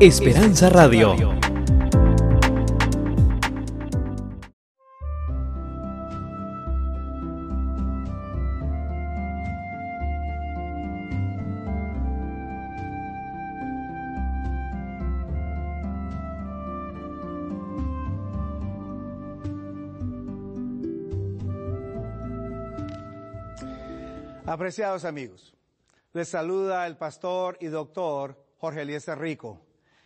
Esperanza Radio. Apreciados amigos, les saluda el pastor y doctor Jorge Eliezer Rico,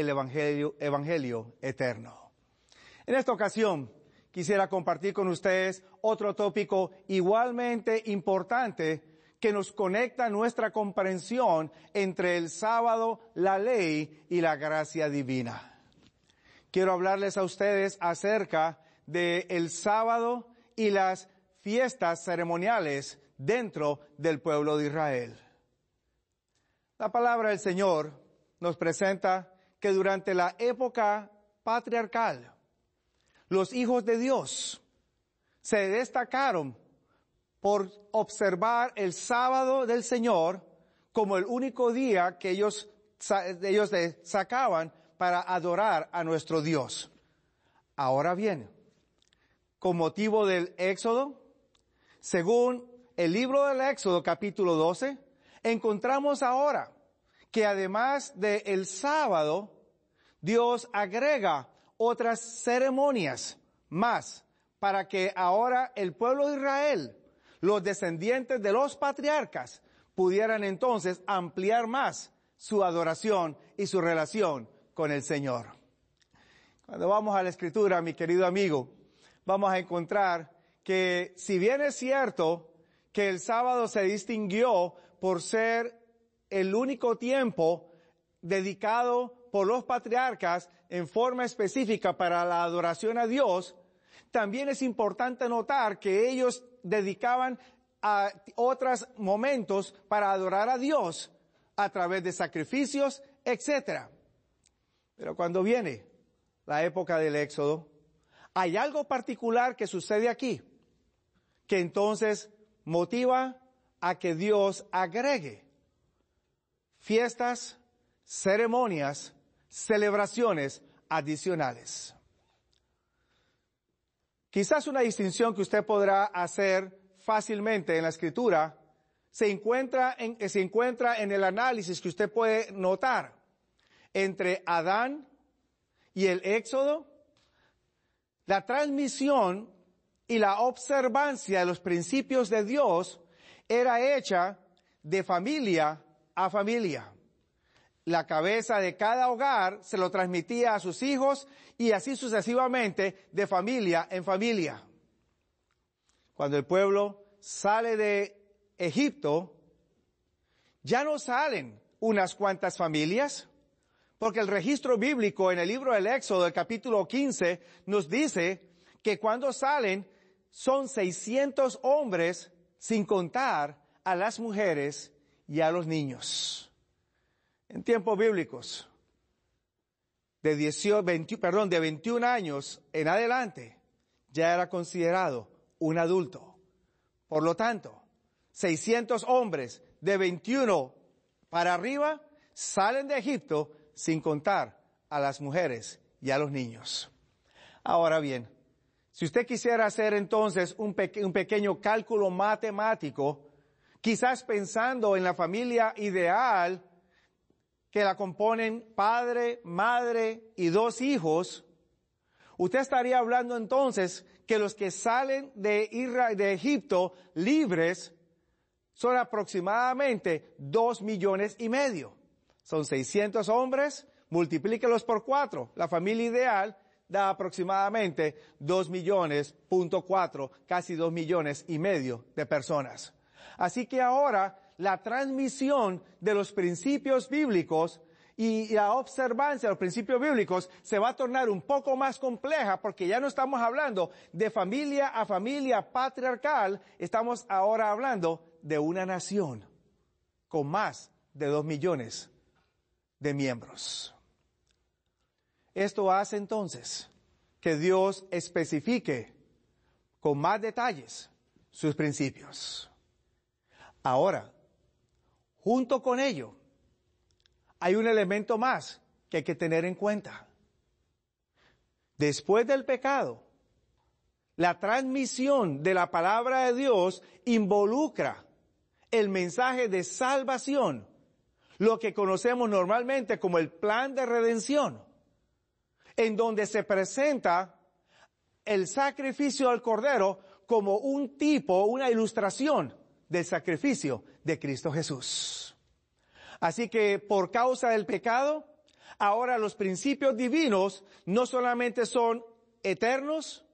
el evangelio, eterno. En esta ocasión quisiera compartir con ustedes otro tópico igualmente importante que nos conecta nuestra comprensión entre el sábado, la ley y la gracia divina. Quiero hablarles a ustedes acerca del el sábado y las fiestas ceremoniales dentro del pueblo de Israel. La palabra del Señor nos presenta que durante la época patriarcal, los hijos de Dios se destacaron por observar el sábado del Señor como el único día que ellos, ellos sacaban para adorar a nuestro Dios. Ahora bien, con motivo del Éxodo, según el libro del Éxodo capítulo 12, encontramos ahora que además del el sábado, Dios agrega otras ceremonias más para que ahora el pueblo de Israel, los descendientes de los patriarcas, pudieran entonces ampliar más su adoración y su relación con el Señor. Cuando vamos a la escritura, mi querido amigo, vamos a encontrar que si bien es cierto que el sábado se distinguió por ser el único tiempo dedicado por los patriarcas en forma específica para la adoración a Dios, también es importante notar que ellos dedicaban a otros momentos para adorar a Dios a través de sacrificios, etc. Pero cuando viene la época del Éxodo, hay algo particular que sucede aquí, que entonces motiva a que Dios agregue fiestas, ceremonias, celebraciones adicionales. Quizás una distinción que usted podrá hacer fácilmente en la escritura se encuentra en, se encuentra en el análisis que usted puede notar entre Adán y el Éxodo, la transmisión y la observancia de los principios de Dios era hecha de familia a familia. La cabeza de cada hogar se lo transmitía a sus hijos y así sucesivamente de familia en familia. Cuando el pueblo sale de Egipto, ya no salen unas cuantas familias, porque el registro bíblico en el libro del Éxodo, el capítulo 15, nos dice que cuando salen son 600 hombres sin contar a las mujeres y a los niños. En tiempos bíblicos, de 18, 20, perdón, de 21 años en adelante, ya era considerado un adulto. Por lo tanto, 600 hombres de 21 para arriba salen de Egipto sin contar a las mujeres y a los niños. Ahora bien, si usted quisiera hacer entonces un, pequeño cálculo matemático, quizás pensando en la familia ideal que la componen padre, madre y dos hijos, usted estaría hablando entonces que los que salen de, Israel, de Egipto libres son aproximadamente dos millones y medio son 600 hombres, multiplíquelos por cuatro. La familia ideal da aproximadamente 2 millones, punto cuatro, casi 2 millones y medio de personas. Así que ahora la transmisión de los principios bíblicos y la observancia de los principios bíblicos se va a tornar un poco más compleja porque ya no estamos hablando de familia a familia patriarcal, estamos ahora hablando de una nación con más de dos millones de miembros. Esto hace entonces que Dios especifique con más detalles sus principios. Ahora, junto con ello, hay un elemento más que hay que tener en cuenta. Después del pecado, la transmisión de la palabra de Dios involucra el mensaje de salvación, lo que conocemos normalmente como el plan de redención, en donde se presenta el sacrificio al cordero como un tipo, una ilustración del sacrificio de Cristo Jesús. Así que por causa del pecado, ahora los principios divinos no solamente son eternos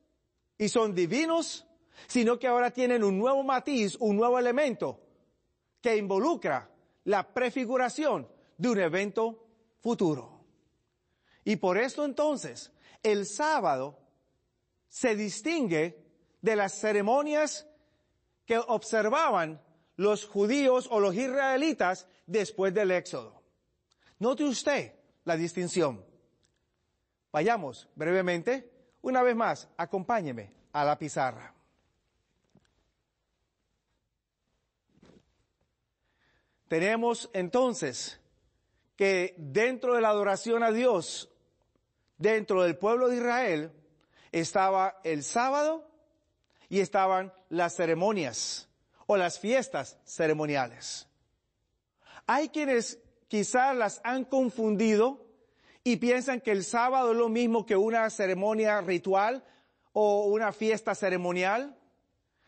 y son divinos, sino que ahora tienen un nuevo matiz, un nuevo elemento que involucra la prefiguración de un evento futuro. Y por esto entonces, el sábado se distingue de las ceremonias que observaban los judíos o los israelitas después del éxodo. Note usted la distinción. Vayamos brevemente, una vez más, acompáñeme a la pizarra. Tenemos entonces que dentro de la adoración a Dios, dentro del pueblo de Israel, estaba el sábado y estaban las ceremonias o las fiestas ceremoniales. Hay quienes quizás las han confundido y piensan que el sábado es lo mismo que una ceremonia ritual o una fiesta ceremonial.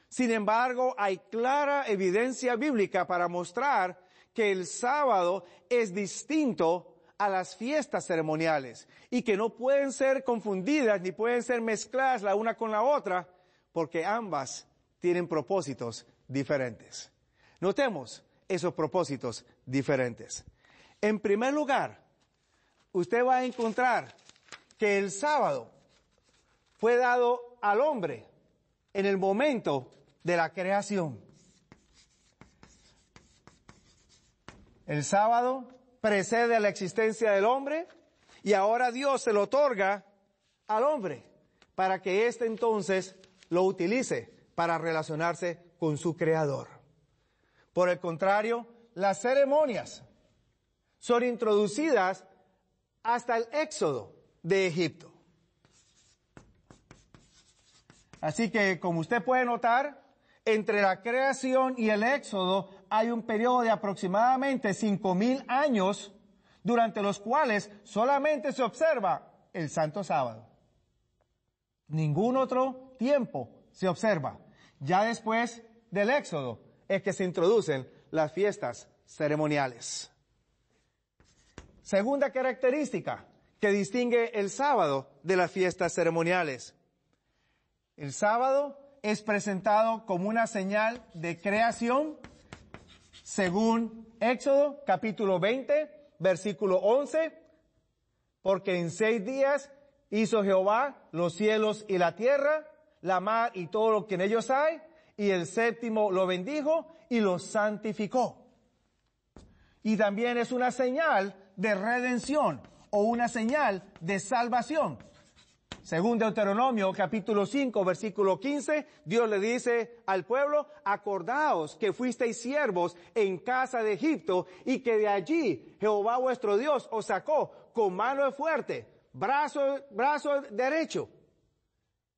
Sin embargo, hay clara evidencia bíblica para mostrar que el sábado es distinto a las fiestas ceremoniales y que no pueden ser confundidas ni pueden ser mezcladas la una con la otra porque ambas tienen propósitos diferentes. Notemos esos propósitos diferentes. En primer lugar, usted va a encontrar que el sábado fue dado al hombre en el momento de la creación. El sábado precede a la existencia del hombre y ahora Dios se lo otorga al hombre para que éste entonces lo utilice para relacionarse con su creador. Por el contrario, las ceremonias son introducidas hasta el éxodo de Egipto. Así que, como usted puede notar, entre la creación y el éxodo hay un periodo de aproximadamente cinco mil años durante los cuales solamente se observa el santo sábado. Ningún otro tiempo se observa. Ya después del éxodo es que se introducen las fiestas ceremoniales. Segunda característica que distingue el sábado de las fiestas ceremoniales. El sábado es presentado como una señal de creación según Éxodo capítulo 20, versículo 11, porque en seis días hizo Jehová los cielos y la tierra, la mar y todo lo que en ellos hay, y el séptimo lo bendijo y lo santificó. Y también es una señal de redención o una señal de salvación. Según Deuteronomio capítulo 5 versículo 15, Dios le dice al pueblo, acordaos que fuisteis siervos en casa de Egipto y que de allí Jehová vuestro Dios os sacó con mano fuerte, brazo, brazo derecho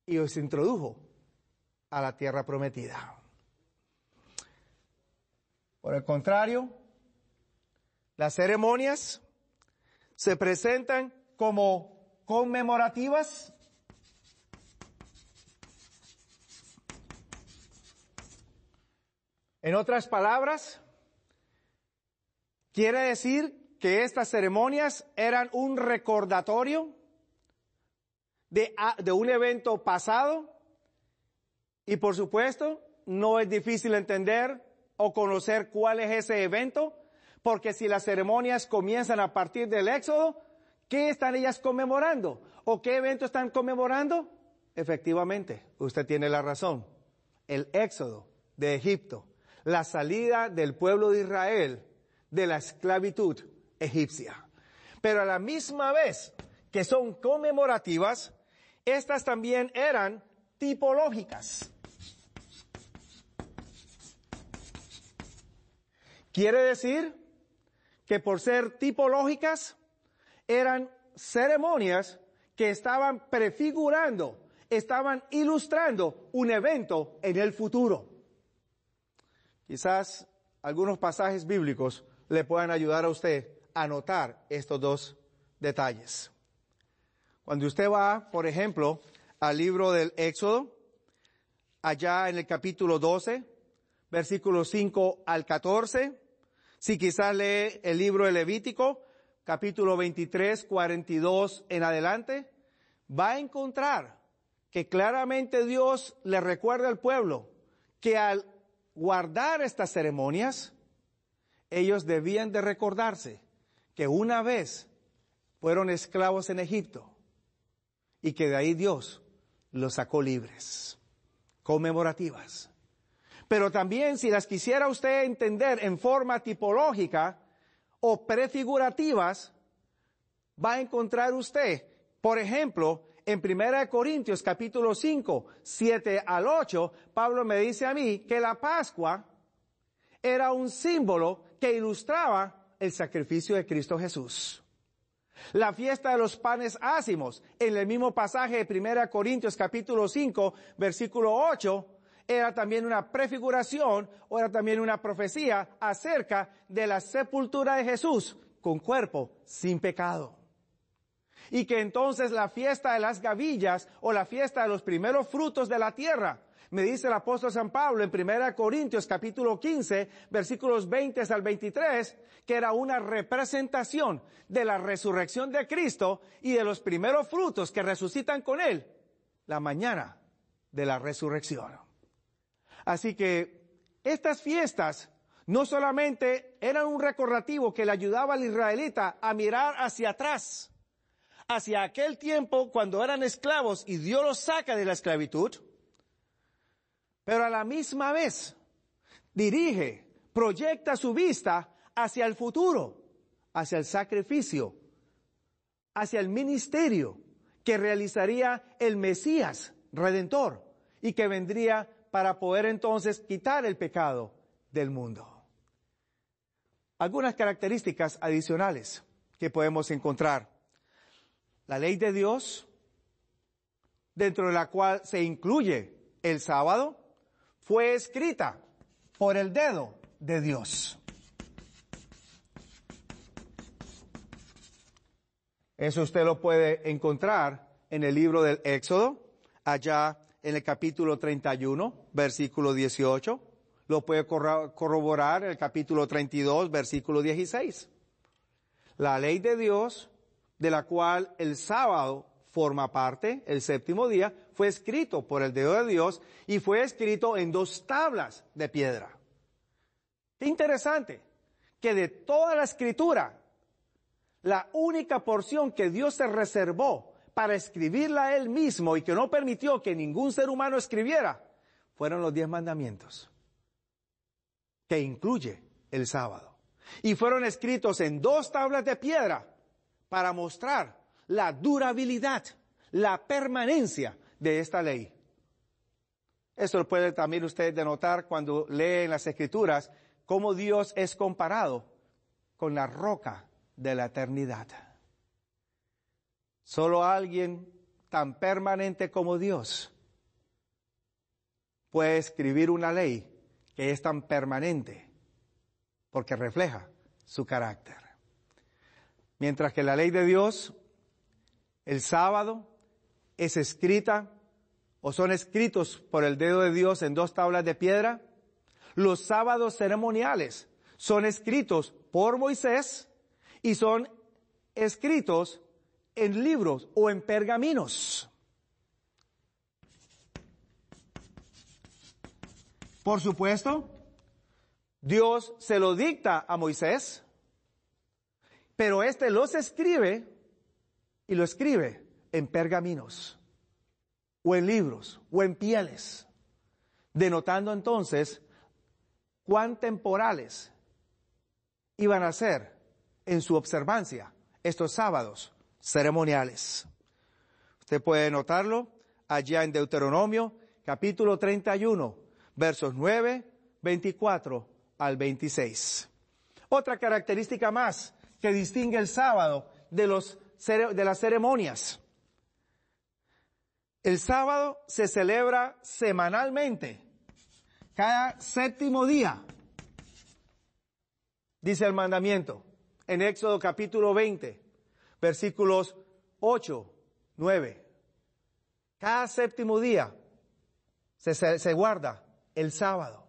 y os introdujo a la tierra prometida. Por el contrario, las ceremonias se presentan como conmemorativas En otras palabras, quiere decir que estas ceremonias eran un recordatorio de, un evento pasado y por supuesto, no es difícil entender o conocer cuál es ese evento, Porque si las ceremonias comienzan a partir del Éxodo, ¿qué están ellas conmemorando? ¿O qué evento están conmemorando? Efectivamente, usted tiene la razón. El Éxodo de Egipto, la salida del pueblo de Israel de la esclavitud egipcia. Pero a la misma vez que son conmemorativas, estas también eran tipológicas. Quiere decir que por ser tipológicas eran ceremonias que estaban prefigurando, estaban ilustrando un evento en el futuro. Quizás algunos pasajes bíblicos le puedan ayudar a usted a notar estos dos detalles. Cuando usted va, por ejemplo, al libro del Éxodo, allá en el capítulo 12, versículos 5 al 14, si quizás lee el libro de Levítico, capítulo 23, 42 en adelante, va a encontrar que claramente Dios le recuerda al pueblo que al guardar estas ceremonias, ellos debían de recordarse que una vez fueron esclavos en Egipto y que de ahí Dios los sacó libres, conmemorativas. Pero también si las quisiera usted entender en forma tipológica o prefigurativas, va a encontrar usted, por ejemplo, en 1 Corintios capítulo 5, 7 al 8, Pablo me dice a mí que la Pascua era un símbolo que ilustraba el sacrificio de Cristo Jesús. La fiesta de los panes ácimos, en el mismo pasaje de 1 Corintios capítulo 5, versículo 8, era también una prefiguración o era también una profecía acerca de la sepultura de Jesús con cuerpo sin pecado. Y que entonces la fiesta de las gavillas o la fiesta de los primeros frutos de la tierra me dice el apóstol San Pablo en 1 Corintios capítulo 15 versículos 20 al 23 que era una representación de la resurrección de Cristo y de los primeros frutos que resucitan con Él la mañana de la resurrección. Así que estas fiestas no solamente eran un recordativo que le ayudaba al israelita a mirar hacia atrás, hacia aquel tiempo cuando eran esclavos y Dios los saca de la esclavitud, pero a la misma vez dirige, proyecta su vista hacia el futuro, hacia el sacrificio, hacia el ministerio que realizaría el Mesías redentor y que vendría para poder entonces quitar el pecado del mundo. Algunas características adicionales que podemos encontrar. La ley de Dios, dentro de la cual se incluye el sábado, fue escrita por el dedo de Dios. Eso usted lo puede encontrar en el libro del Éxodo, allá en el capítulo 31, versículo 18. Lo puede corroborar en el capítulo 32, versículo 16. La ley de Dios, de la cual el sábado forma parte, el séptimo día, fue escrito por el dedo de Dios y fue escrito en dos tablas de piedra. Qué interesante que de toda la escritura, la única porción que Dios se reservó para escribirla él mismo y que no permitió que ningún ser humano escribiera, fueron los diez mandamientos, que incluye el sábado. Y fueron escritos en dos tablas de piedra para mostrar la durabilidad, la permanencia de esta ley. Eso lo puede también usted denotar cuando lee en las escrituras cómo Dios es comparado con la roca de la eternidad. Solo alguien tan permanente como Dios puede escribir una ley que es tan permanente porque refleja su carácter. Mientras que la ley de Dios, el sábado, es escrita o son escritos por el dedo de Dios en dos tablas de piedra, los sábados ceremoniales son escritos por Moisés y son escritos en libros o en pergaminos. Por supuesto, Dios se lo dicta a Moisés Pero este los escribe y lo escribe en pergaminos, o en libros, o en pieles, denotando entonces cuán temporales iban a ser en su observancia estos sábados ceremoniales. Usted puede notarlo allá en Deuteronomio capítulo 31, versos 9, 24 al 26. Otra característica más que distingue el sábado de, los, de las ceremonias. El sábado se celebra semanalmente, cada séptimo día, dice el mandamiento, en Éxodo capítulo 20, versículos 8, 9. Cada séptimo día se, se, guarda el sábado.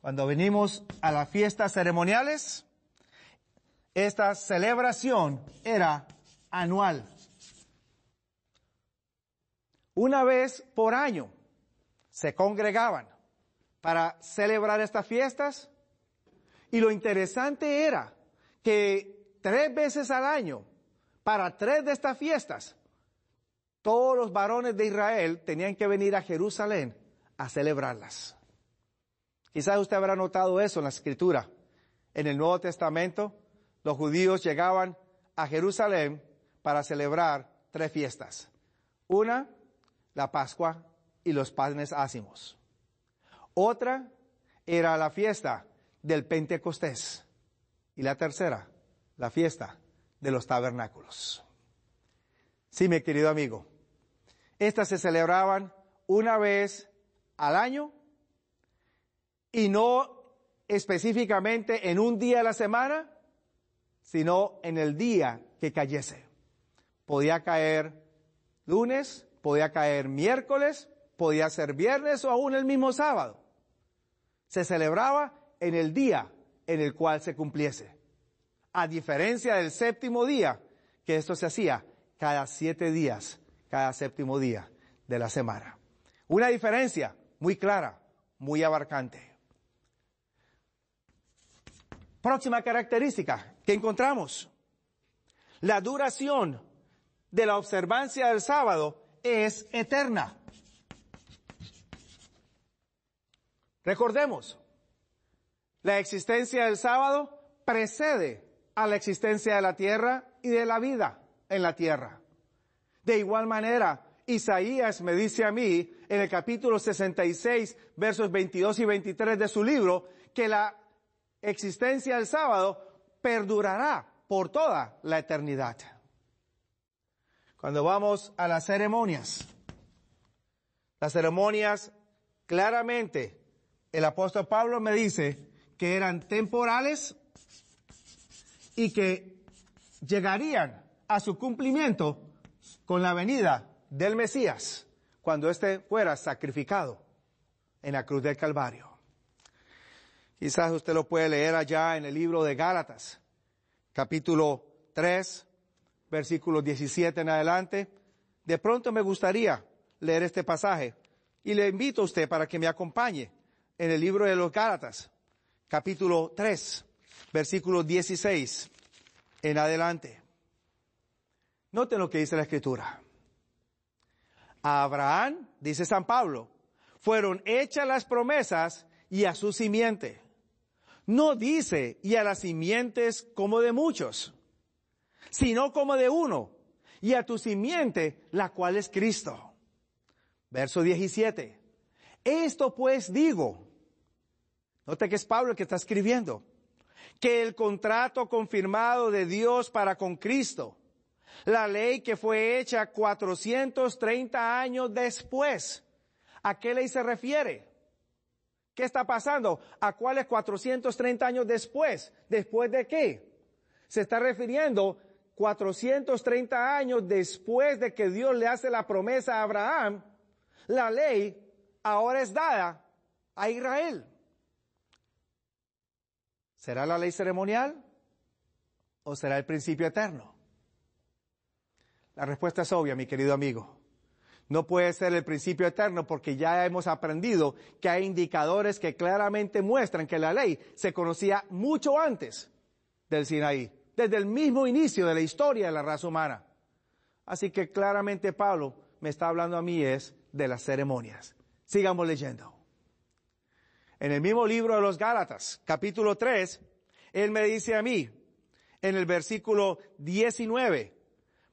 Cuando venimos a las fiestas ceremoniales, esta celebración era anual. Una vez por año se congregaban para celebrar estas fiestas y lo interesante era que tres veces al año, para tres de estas fiestas, todos los varones de Israel tenían que venir a Jerusalén a celebrarlas. Quizás usted habrá notado eso en la escritura. En el Nuevo Testamento, los judíos llegaban a Jerusalén para celebrar tres fiestas. Una, la Pascua y los panes ácimos. Otra era la fiesta del Pentecostés. Y la tercera, la fiesta de los tabernáculos. Sí, mi querido amigo. Estas se celebraban una vez al año y no específicamente en un día de la semana, sino en el día que cayese. Podía caer lunes, podía caer miércoles, podía ser viernes o aún el mismo sábado. Se celebraba en el día en el cual se cumpliese. A diferencia del séptimo día, que esto se hacía cada siete días, cada séptimo día de la semana. Una diferencia muy clara, muy abarcante. Próxima característica que encontramos. La duración de la observancia del sábado es eterna. Recordemos, la existencia del sábado precede a la existencia de la tierra y de la vida en la tierra. De igual manera, Isaías me dice a mí en el capítulo 66, versos 22 y 23 de su libro, que la existencia del sábado perdurará por toda la eternidad. Cuando vamos a las ceremonias, las ceremonias claramente, el apóstol Pablo me dice que eran temporales y que llegarían a su cumplimiento con la venida del Mesías cuando éste fuera sacrificado en la cruz del Calvario. Quizás usted lo puede leer allá en el libro de Gálatas, capítulo 3, versículos 17 en adelante. De pronto me gustaría leer este pasaje y le invito a usted para que me acompañe en el libro de los Gálatas, capítulo 3, versículo 16 en adelante. Noten lo que dice la escritura. A Abraham, dice San Pablo, fueron hechas las promesas y a su simiente. No dice y a las simientes como de muchos, sino como de uno, y a tu simiente, la cual es Cristo. Verso 17. Esto pues digo, Note que es Pablo el que está escribiendo. Que el contrato confirmado de Dios para con Cristo, la ley que fue hecha 430 años después, ¿a qué ley se refiere? ¿Qué está pasando? ¿A cuáles 430 años después? ¿Después de qué? Se está refiriendo 430 años después de que Dios le hace la promesa a Abraham, la ley ahora es dada a Israel. ¿Será la ley ceremonial o será el principio eterno? La respuesta es obvia, mi querido amigo. No puede ser el principio eterno porque ya hemos aprendido que hay indicadores que claramente muestran que la ley se conocía mucho antes del Sinaí, desde el mismo inicio de la historia de la raza humana. Así que claramente Pablo me está hablando a mí es de las ceremonias. Sigamos leyendo. En el mismo libro de los Gálatas, capítulo 3, él me dice a mí, en el versículo 19,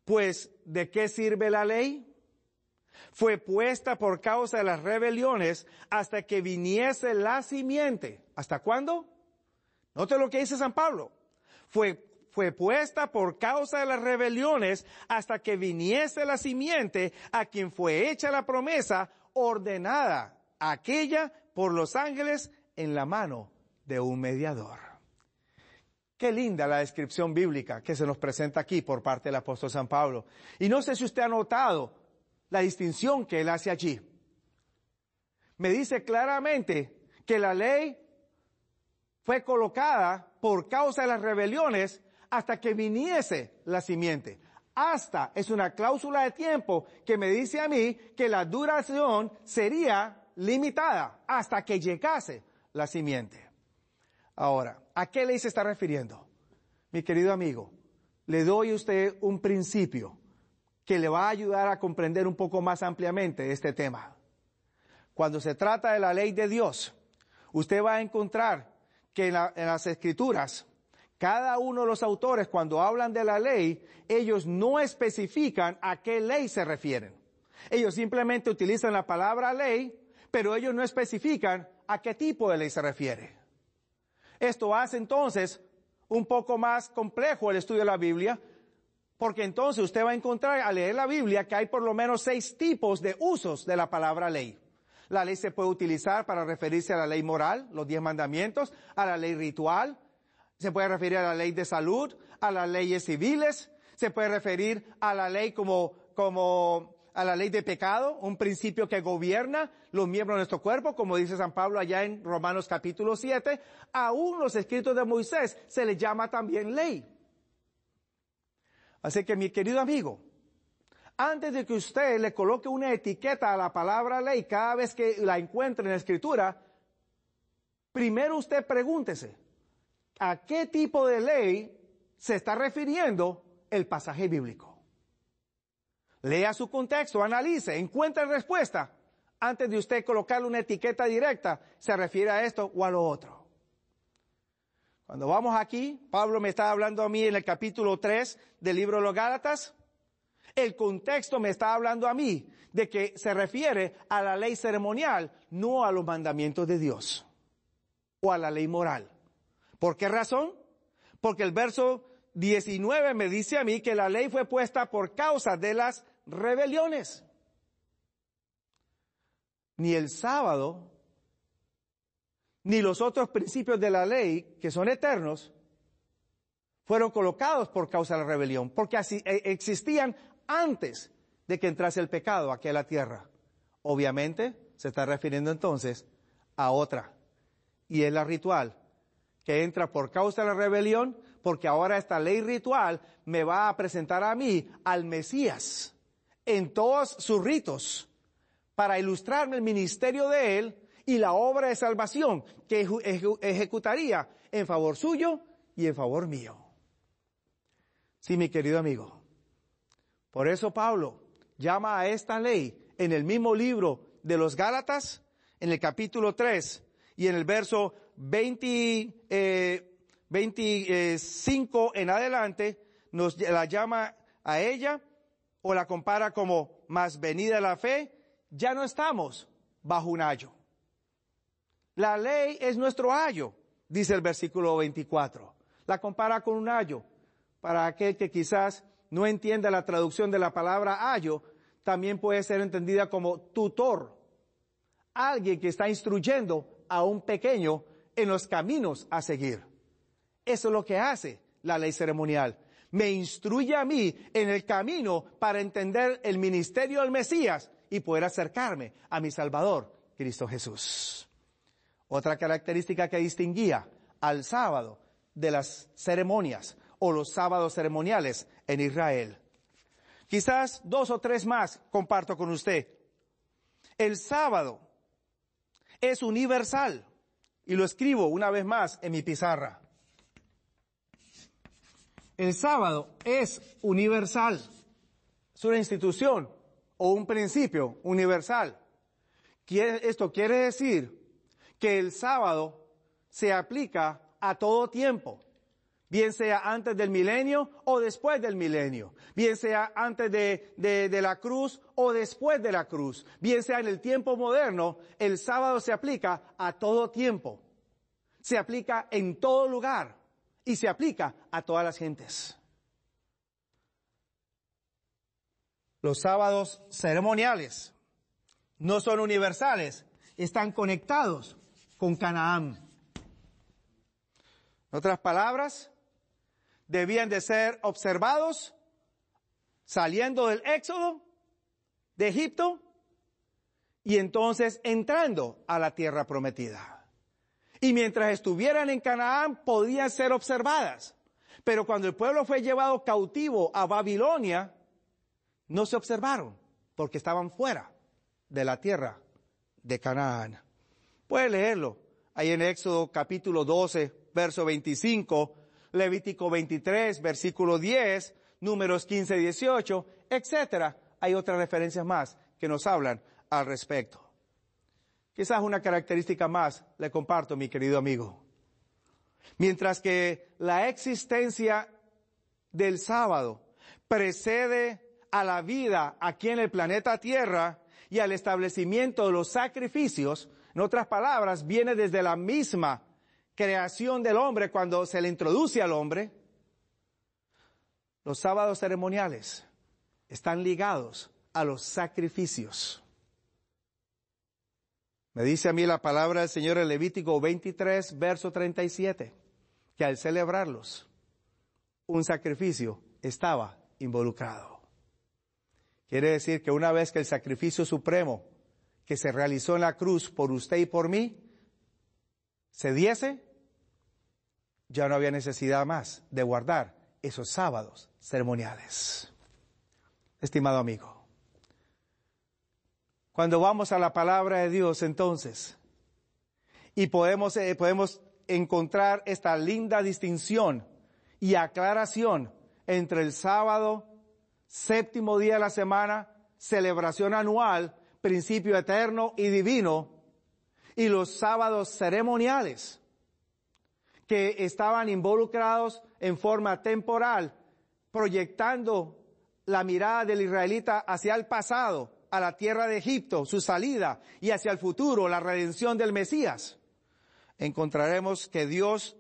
pues ¿de qué sirve la ley? Fue puesta por causa de las rebeliones hasta que viniese la simiente. ¿Hasta cuándo? Note lo que dice San Pablo. Fue, fue puesta por causa de las rebeliones hasta que viniese la simiente a quien fue hecha la promesa ordenada, aquella por los ángeles en la mano de un mediador. Qué linda la descripción bíblica que se nos presenta aquí por parte del apóstol San Pablo. Y no sé si usted ha notado la distinción que él hace allí. Me dice claramente que la ley fue colocada por causa de las rebeliones hasta que viniese la simiente. Hasta es una cláusula de tiempo que me dice a mí que la duración sería limitada hasta que llegase la simiente. Ahora, ¿a qué ley se está refiriendo? Mi querido amigo, le doy a usted un principio que le va a ayudar a comprender un poco más ampliamente este tema. Cuando se trata de la ley de Dios, usted va a encontrar que en, las escrituras, cada uno de los autores cuando hablan de la ley, ellos no especifican a qué ley se refieren. Ellos simplemente utilizan la palabra ley, pero ellos no especifican a qué tipo de ley se refiere. Esto hace entonces un poco más complejo el estudio de la Biblia, porque entonces usted va a encontrar al leer la Biblia que hay por lo menos seis tipos de usos de la palabra ley. La ley se puede utilizar para referirse a la ley moral, los diez mandamientos, a la ley ritual, se puede referir a la ley de salud, a las leyes civiles, se puede referir a la ley como, como a la ley de pecado, un principio que gobierna los miembros de nuestro cuerpo, como dice San Pablo allá en Romanos capítulo 7, aún los escritos de Moisés se le llama también ley. Así que mi querido amigo, antes de que usted le coloque una etiqueta a la palabra ley cada vez que la encuentre en la escritura, primero usted pregúntese, ¿a qué tipo de ley se está refiriendo el pasaje bíblico? Lea su contexto, analice, encuentre respuesta antes de usted colocarle una etiqueta directa, se refiere a esto o a lo otro. Cuando vamos aquí, Pablo me está hablando a mí en el capítulo 3 del libro de los Gálatas. El contexto me está hablando a mí de que se refiere a la ley ceremonial, no a los mandamientos de Dios o a la ley moral. ¿Por qué razón? Porque el verso 19 me dice a mí que la ley fue puesta por causa de las rebeliones. Ni el sábado, ni los otros principios de la ley, que son eternos, fueron colocados por causa de la rebelión, porque así eh, existían antes de que entrase el pecado aquí a la tierra. Obviamente se está refiriendo entonces a otra, y es la ritual, que entra por causa de la rebelión, porque ahora esta ley ritual me va a presentar a mí al Mesías, en todos sus ritos para ilustrarme el ministerio de Él y la obra de salvación que ejecutaría en favor suyo y en favor mío. Sí, mi querido amigo. Por eso Pablo llama a esta ley en el mismo libro de los Gálatas, en el capítulo 3 y en el verso 20, 25 eh, en adelante, nos la llama a ella o la compara como más venida la fe, ya no estamos bajo un ayo. La ley es nuestro ayo, dice el versículo 24. La compara con un ayo. Para aquel que quizás no entienda la traducción de la palabra ayo, también puede ser entendida como tutor. Alguien que está instruyendo a un pequeño en los caminos a seguir. Eso es lo que hace la ley ceremonial me instruye a mí en el camino para entender el ministerio del Mesías y poder acercarme a mi Salvador, Cristo Jesús. Otra característica que distinguía al sábado de las ceremonias o los sábados ceremoniales en Israel. Quizás dos o tres más comparto con usted. El sábado es universal y lo escribo una vez más en mi pizarra. El sábado es universal. Es una institución o un principio universal. Esto quiere decir que el sábado se aplica a todo tiempo, bien sea antes del milenio o después del milenio, bien sea antes de, de, la cruz o después de la cruz, bien sea en el tiempo moderno, el sábado se aplica a todo tiempo, se aplica en todo lugar y se aplica a todas las gentes. Los sábados ceremoniales no son universales, están conectados con Canaán. En otras palabras, debían de ser observados saliendo del éxodo de Egipto y entonces entrando a la tierra prometida. Y mientras estuvieran en Canaán podían ser observadas. Pero cuando el pueblo fue llevado cautivo a Babilonia, no se observaron porque estaban fuera de la tierra de Canaán. Puede leerlo ahí en Éxodo capítulo 12, verso 25, Levítico 23, versículo 10, números 15, 18, etcétera. Hay otras referencias más que nos hablan al respecto. Quizás una característica más le comparto, mi querido amigo. Mientras que la existencia del sábado precede a la vida aquí en el planeta Tierra y al establecimiento de los sacrificios, en otras palabras, viene desde la misma creación del hombre cuando se le introduce al hombre, los sábados ceremoniales están ligados a los sacrificios. Me dice a mí la palabra del Señor en Levítico 23, verso 37, que al celebrarlos, un sacrificio estaba involucrado. Quiere decir que una vez que el sacrificio supremo que se realizó en la cruz por usted y por mí se diese, ya no había necesidad más de guardar esos sábados ceremoniales. Estimado amigo, cuando vamos a la palabra de Dios entonces, y podemos, eh, podemos encontrar esta linda distinción y aclaración entre el sábado, séptimo día de la semana, celebración anual, principio eterno y divino, y los sábados ceremoniales, que estaban involucrados en forma temporal, proyectando la mirada del israelita hacia el pasado, a la tierra de Egipto, su salida, y hacia el futuro, la redención del Mesías. Encontraremos que Dios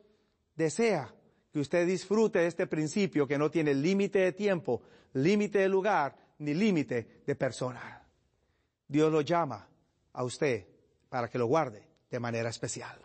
desea que usted disfrute de este principio que no tiene límite de tiempo, límite de lugar, ni límite de persona. Dios lo llama a usted para que lo guarde de manera especial.